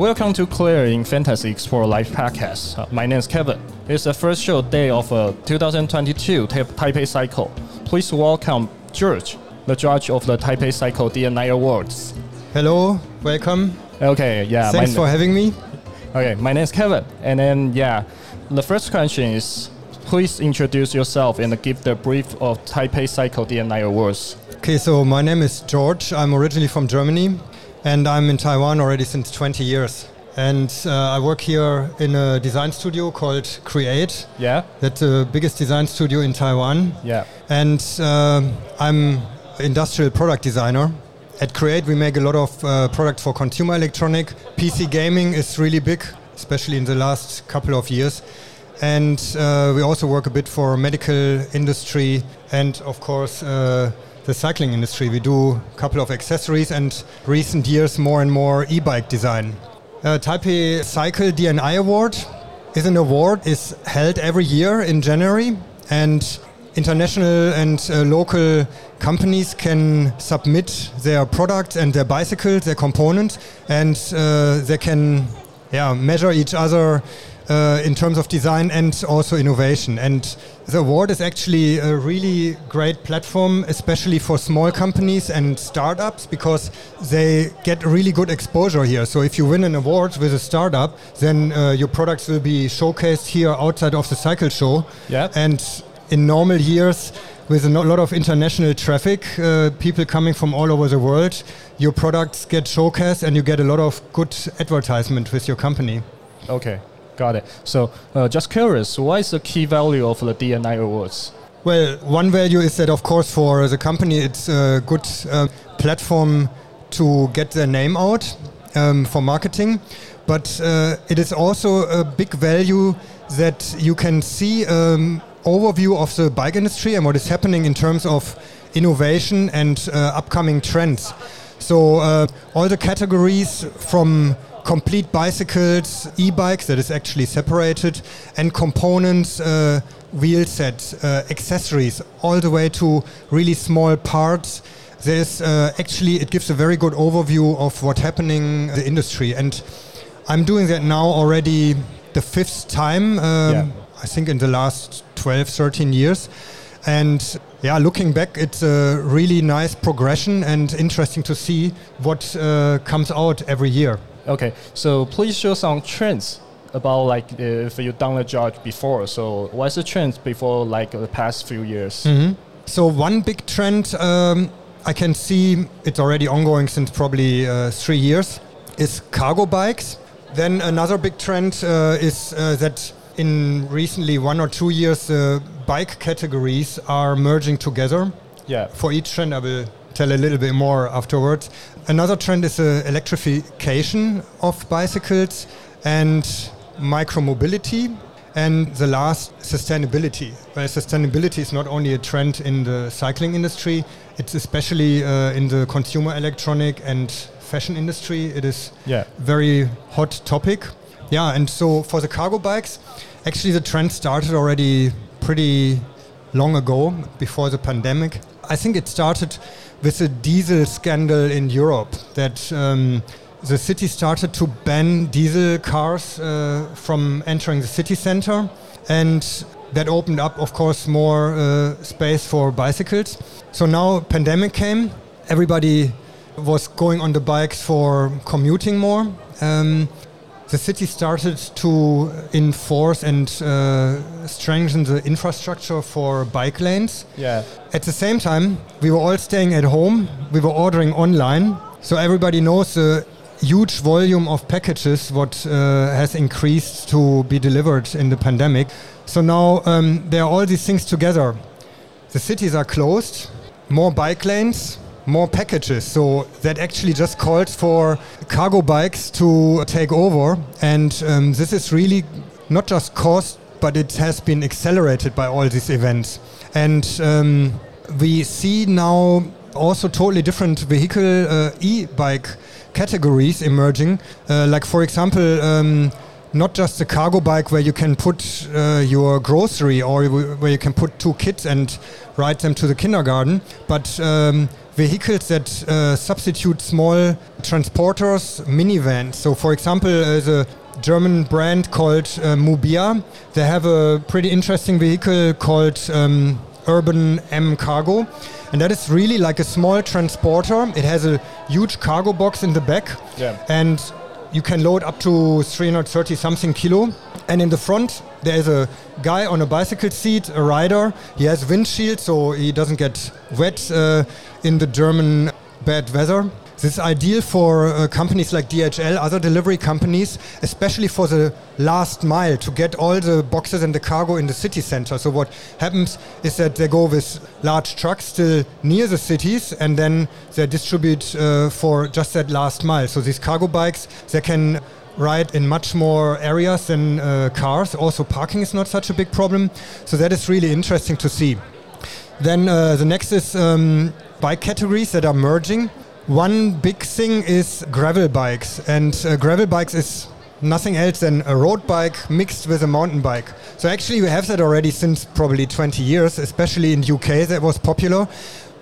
Welcome to Clearing Fantasy Explore Live podcast. Uh, my name is Kevin. It's the first show day of uh, 2022 Ta- Taipei Cycle. Please welcome George, the judge of the Taipei Cycle d&i Awards. Hello, welcome. Okay, yeah. Thanks for having me. Okay, my name is Kevin. And then, yeah, the first question is please introduce yourself and give the brief of Taipei Cycle d&i Awards. Okay, so my name is George. I'm originally from Germany and I'm in Taiwan already since 20 years. And uh, I work here in a design studio called Create. Yeah. That's the biggest design studio in Taiwan. Yeah. And uh, I'm industrial product designer. At Create, we make a lot of uh, products for consumer electronic. PC gaming is really big, especially in the last couple of years. And uh, we also work a bit for medical industry and, of course, uh, the cycling industry. We do a couple of accessories and recent years more and more e-bike design. Uh, Taipei Cycle d&i Award is an award is held every year in January and international and uh, local companies can submit their products and their bicycles, their components, and uh, they can yeah, measure each other uh, in terms of design and also innovation. And the award is actually a really great platform, especially for small companies and startups, because they get really good exposure here. So if you win an award with a startup, then uh, your products will be showcased here outside of the cycle show. Yeah. And in normal years, with a lot of international traffic, uh, people coming from all over the world, your products get showcased and you get a lot of good advertisement with your company. Okay. Got it. So, uh, just curious, what is the key value of the d&i awards? Well, one value is that, of course, for the company, it's a good uh, platform to get their name out um, for marketing. But uh, it is also a big value that you can see um, overview of the bike industry and what is happening in terms of innovation and uh, upcoming trends. So uh, all the categories from complete bicycles, e-bikes that is actually separated, and components, uh, wheel sets, uh, accessories, all the way to really small parts. There's uh, actually it gives a very good overview of what's happening in the industry, and I'm doing that now already the fifth time. Um, yeah. I think in the last 12, 13 years. And yeah, looking back, it's a really nice progression and interesting to see what uh, comes out every year. Okay, so please show some trends about like if you've done a job before. So what's the trends before like the past few years? Mm-hmm. So one big trend um, I can see it's already ongoing since probably uh, three years is cargo bikes. Then another big trend uh, is uh, that in recently one or two years, uh, bike categories are merging together. Yeah. For each trend, I will tell a little bit more afterwards. Another trend is the electrification of bicycles and micromobility. And the last, sustainability. Well, sustainability is not only a trend in the cycling industry, it's especially uh, in the consumer electronic and fashion industry. It is yeah. very hot topic. Yeah, and so for the cargo bikes, actually the trend started already pretty long ago, before the pandemic. I think it started with a diesel scandal in Europe that um, the city started to ban diesel cars uh, from entering the city center. And that opened up of course more uh, space for bicycles. So now pandemic came. Everybody was going on the bikes for commuting more. Um, the city started to enforce and uh, strengthen the infrastructure for bike lanes. Yeah. At the same time, we were all staying at home. We were ordering online, so everybody knows the huge volume of packages what uh, has increased to be delivered in the pandemic. So now um, there are all these things together. The cities are closed, more bike lanes, more packages. So that actually just calls for cargo bikes to take over. And um, this is really not just cost, but it has been accelerated by all these events. And um, we see now also totally different vehicle uh, e-bike categories emerging. Uh, like for example, um, not just a cargo bike where you can put uh, your grocery or where you can put two kids and ride them to the kindergarten, but um, vehicles that uh, substitute small transporters, minivans. So, for example, there's a German brand called uh, Mubea. They have a pretty interesting vehicle called um, Urban M Cargo. And that is really like a small transporter. It has a huge cargo box in the back. Yeah. And you can load up to 330 something kilo. And in the front, there is a guy on a bicycle seat, a rider. He has windshield, so he doesn't get wet uh, in the German bad weather. This is ideal for uh, companies like DHL, other delivery companies, especially for the last mile to get all the boxes and the cargo in the city center. So what happens is that they go with large trucks still near the cities and then they distribute uh, for just that last mile. So these cargo bikes, they can ride in much more areas than uh, cars. Also, parking is not such a big problem. So that is really interesting to see. Then uh, the next is um, bike categories that are merging. One big thing is gravel bikes, and uh, gravel bikes is nothing else than a road bike mixed with a mountain bike. So actually, we have that already since probably 20 years, especially in the UK that was popular,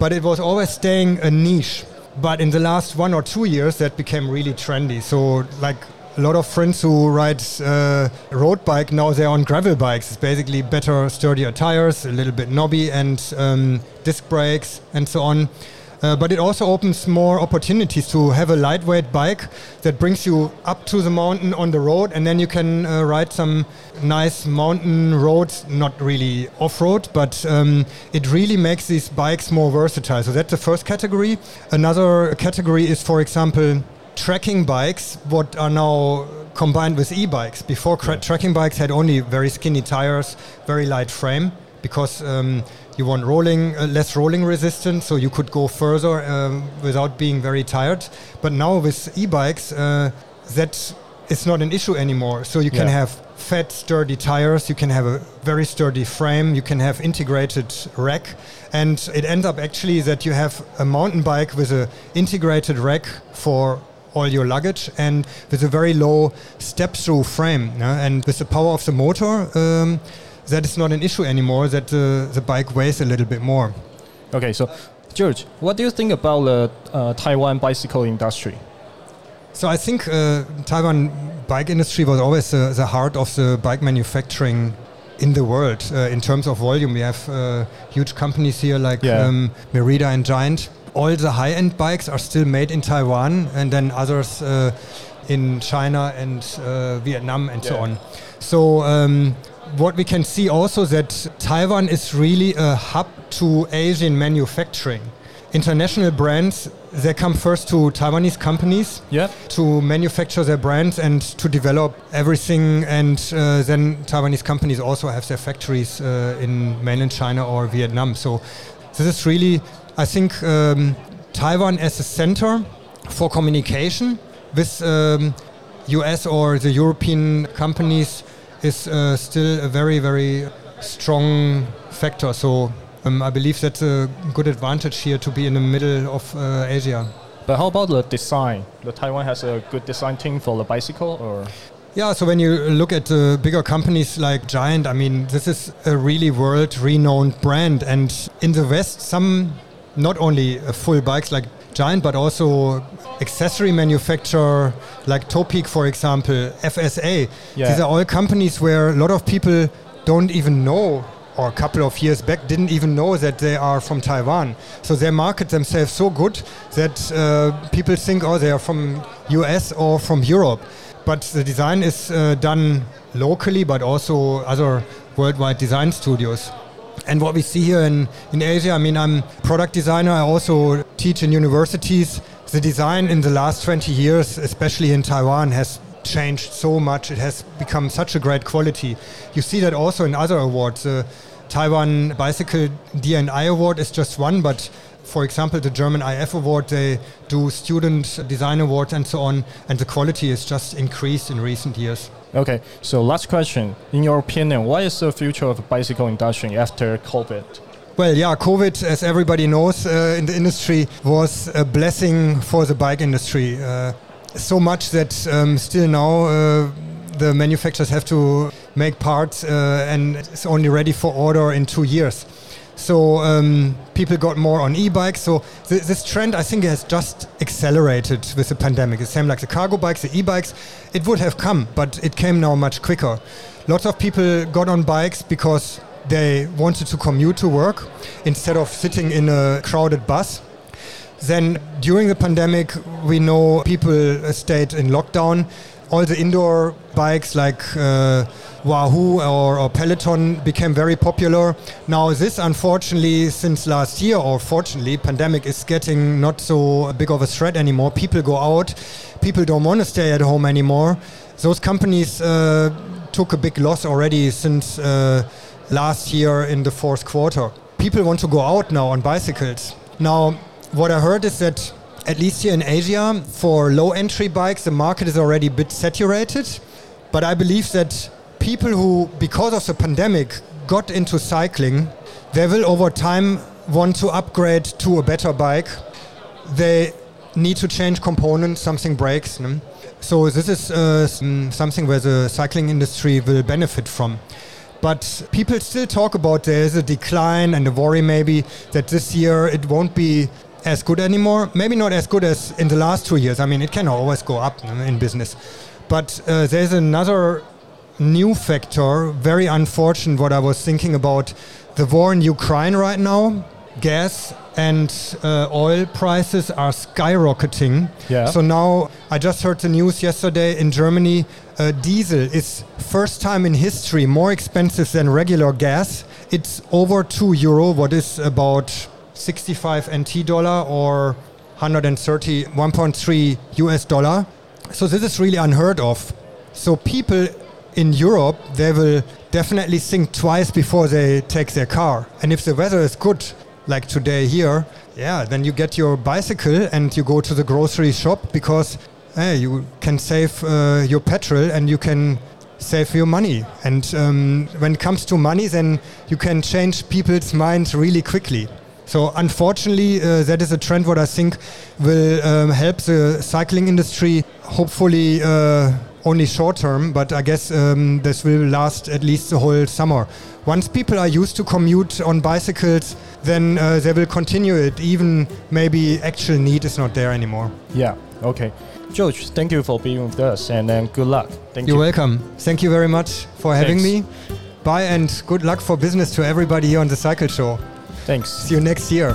but it was always staying a niche. But in the last one or two years, that became really trendy. So like a lot of friends who ride uh, road bike now they're on gravel bikes. It's basically better, sturdier tires, a little bit knobby, and um, disc brakes and so on. Uh, but it also opens more opportunities to have a lightweight bike that brings you up to the mountain on the road, and then you can uh, ride some nice mountain roads, not really off road, but um, it really makes these bikes more versatile. So that's the first category. Another category is, for example, trekking bikes, what are now combined with e bikes. Before, yeah. trekking bikes had only very skinny tires, very light frame because um, you want rolling uh, less rolling resistance, so you could go further um, without being very tired. But now with e-bikes, uh, that is not an issue anymore. So you can yeah. have fat, sturdy tires. You can have a very sturdy frame. You can have integrated rack, and it ends up actually that you have a mountain bike with a integrated rack for all your luggage and with a very low step-through frame. And with the power of the motor. Um, that is not an issue anymore. That uh, the bike weighs a little bit more. Okay, so George, what do you think about the uh, Taiwan bicycle industry? So I think uh, Taiwan bike industry was always uh, the heart of the bike manufacturing in the world uh, in terms of volume. We have uh, huge companies here like yeah. um, Merida and Giant. All the high-end bikes are still made in Taiwan, and then others in China and Vietnam and yeah. so on. So um, what we can see also that Taiwan is really a hub to Asian manufacturing. International brands they come first to Taiwanese companies yeah. to manufacture their brands and to develop everything. And uh, then Taiwanese companies also have their factories uh, in mainland China or Vietnam. So this is really, I think, um, Taiwan as a center for communication with um, US or the European companies is uh, still a very, very strong factor. So um, I believe that's a good advantage here to be in the middle of uh, Asia. But how about the design? The Taiwan has a good design team for the bicycle, or? Yeah, so when you look at the bigger companies like Giant, I mean, this is a really world-renowned brand, and in the West, some not only full bikes like Giant, but also accessory manufacturer like Topeak, for example, FSA. Yeah. These are all companies where a lot of people don't even know or a couple of years back didn't even know that they are from Taiwan. So they market themselves so good that uh, people think, oh, they are from US or from Europe. But the design is uh, done locally, but also other worldwide design studios. And what we see here in, in Asia, I mean, I'm product designer. I also teach in universities. The design in the last 20 years, especially in Taiwan, has changed so much. It has become such a great quality. You see that also in other awards. The Taiwan Bicycle d&i Award is just one, but for example, the German IF Award, they do student design awards and so on, and the quality has just increased in recent years. Okay, so last question. In your opinion, what is the future of the bicycle industry after COVID? Well, yeah, COVID, as everybody knows uh, in the industry, was a blessing for the bike industry. Uh, so much that um, still now uh, the manufacturers have to make parts uh, and it's only ready for order in two years. So um, people got more on e-bikes. So th this trend, I think, has just accelerated with the pandemic. The same like the cargo bikes, the e-bikes. It would have come, but it came now much quicker. Lots of people got on bikes because they wanted to commute to work instead of sitting in a crowded bus. Then during the pandemic, we know people stayed in lockdown. All the indoor bikes like uh, Wahoo or, or, Peloton became very popular. Now this, unfortunately, since last year, or fortunately, pandemic is getting not so big of a threat anymore. People go out. People don't want to stay at home anymore. Those companies uh, took a big loss already since uh, last year in the fourth quarter. People want to go out now on bicycles. Now, what I heard is that at least here in Asia, for low entry bikes, the market is already a bit saturated. But I believe that people who, because of the pandemic, got into cycling, they will over time want to upgrade to a better bike. They need to change components, something breaks. No? So this is uh, something where the cycling industry will benefit from. But people still talk about there's a decline and a worry maybe that this year it won't be as good anymore. Maybe not as good as in the last two years. I mean, it can always go up in business. But uh, there's another new factor, very unfortunate, what I was thinking about the war in Ukraine right now. Gas and uh, oil prices are skyrocketing. Yeah. So now I just heard the news yesterday in Germany. Uh, diesel is first time in history more expensive than regular gas. It's over two euro, what is about 65 NT dollar or 130, 1.3 US dollar. So this is really unheard of. So people in Europe, they will definitely think twice before they take their car. And if the weather is good, like today here, yeah, then you get your bicycle and you go to the grocery shop because hey, you can save uh, your petrol and you can save your money. And um, when it comes to money, then you can change people's minds really quickly. So unfortunately, uh, that is a trend what I think will um, help the cycling industry. Hopefully, uh, only short term, but I guess um, this will last at least the whole summer. Once people are used to commute on bicycles, then uh, they will continue it. Even maybe actual need is not there anymore. Yeah. Okay. George, thank you for being with us, and then good luck. Thank You're you. welcome. Thank you very much for having Thanks. me. Bye and good luck for business to everybody here on the Cycle Show. Thanks. See you next year.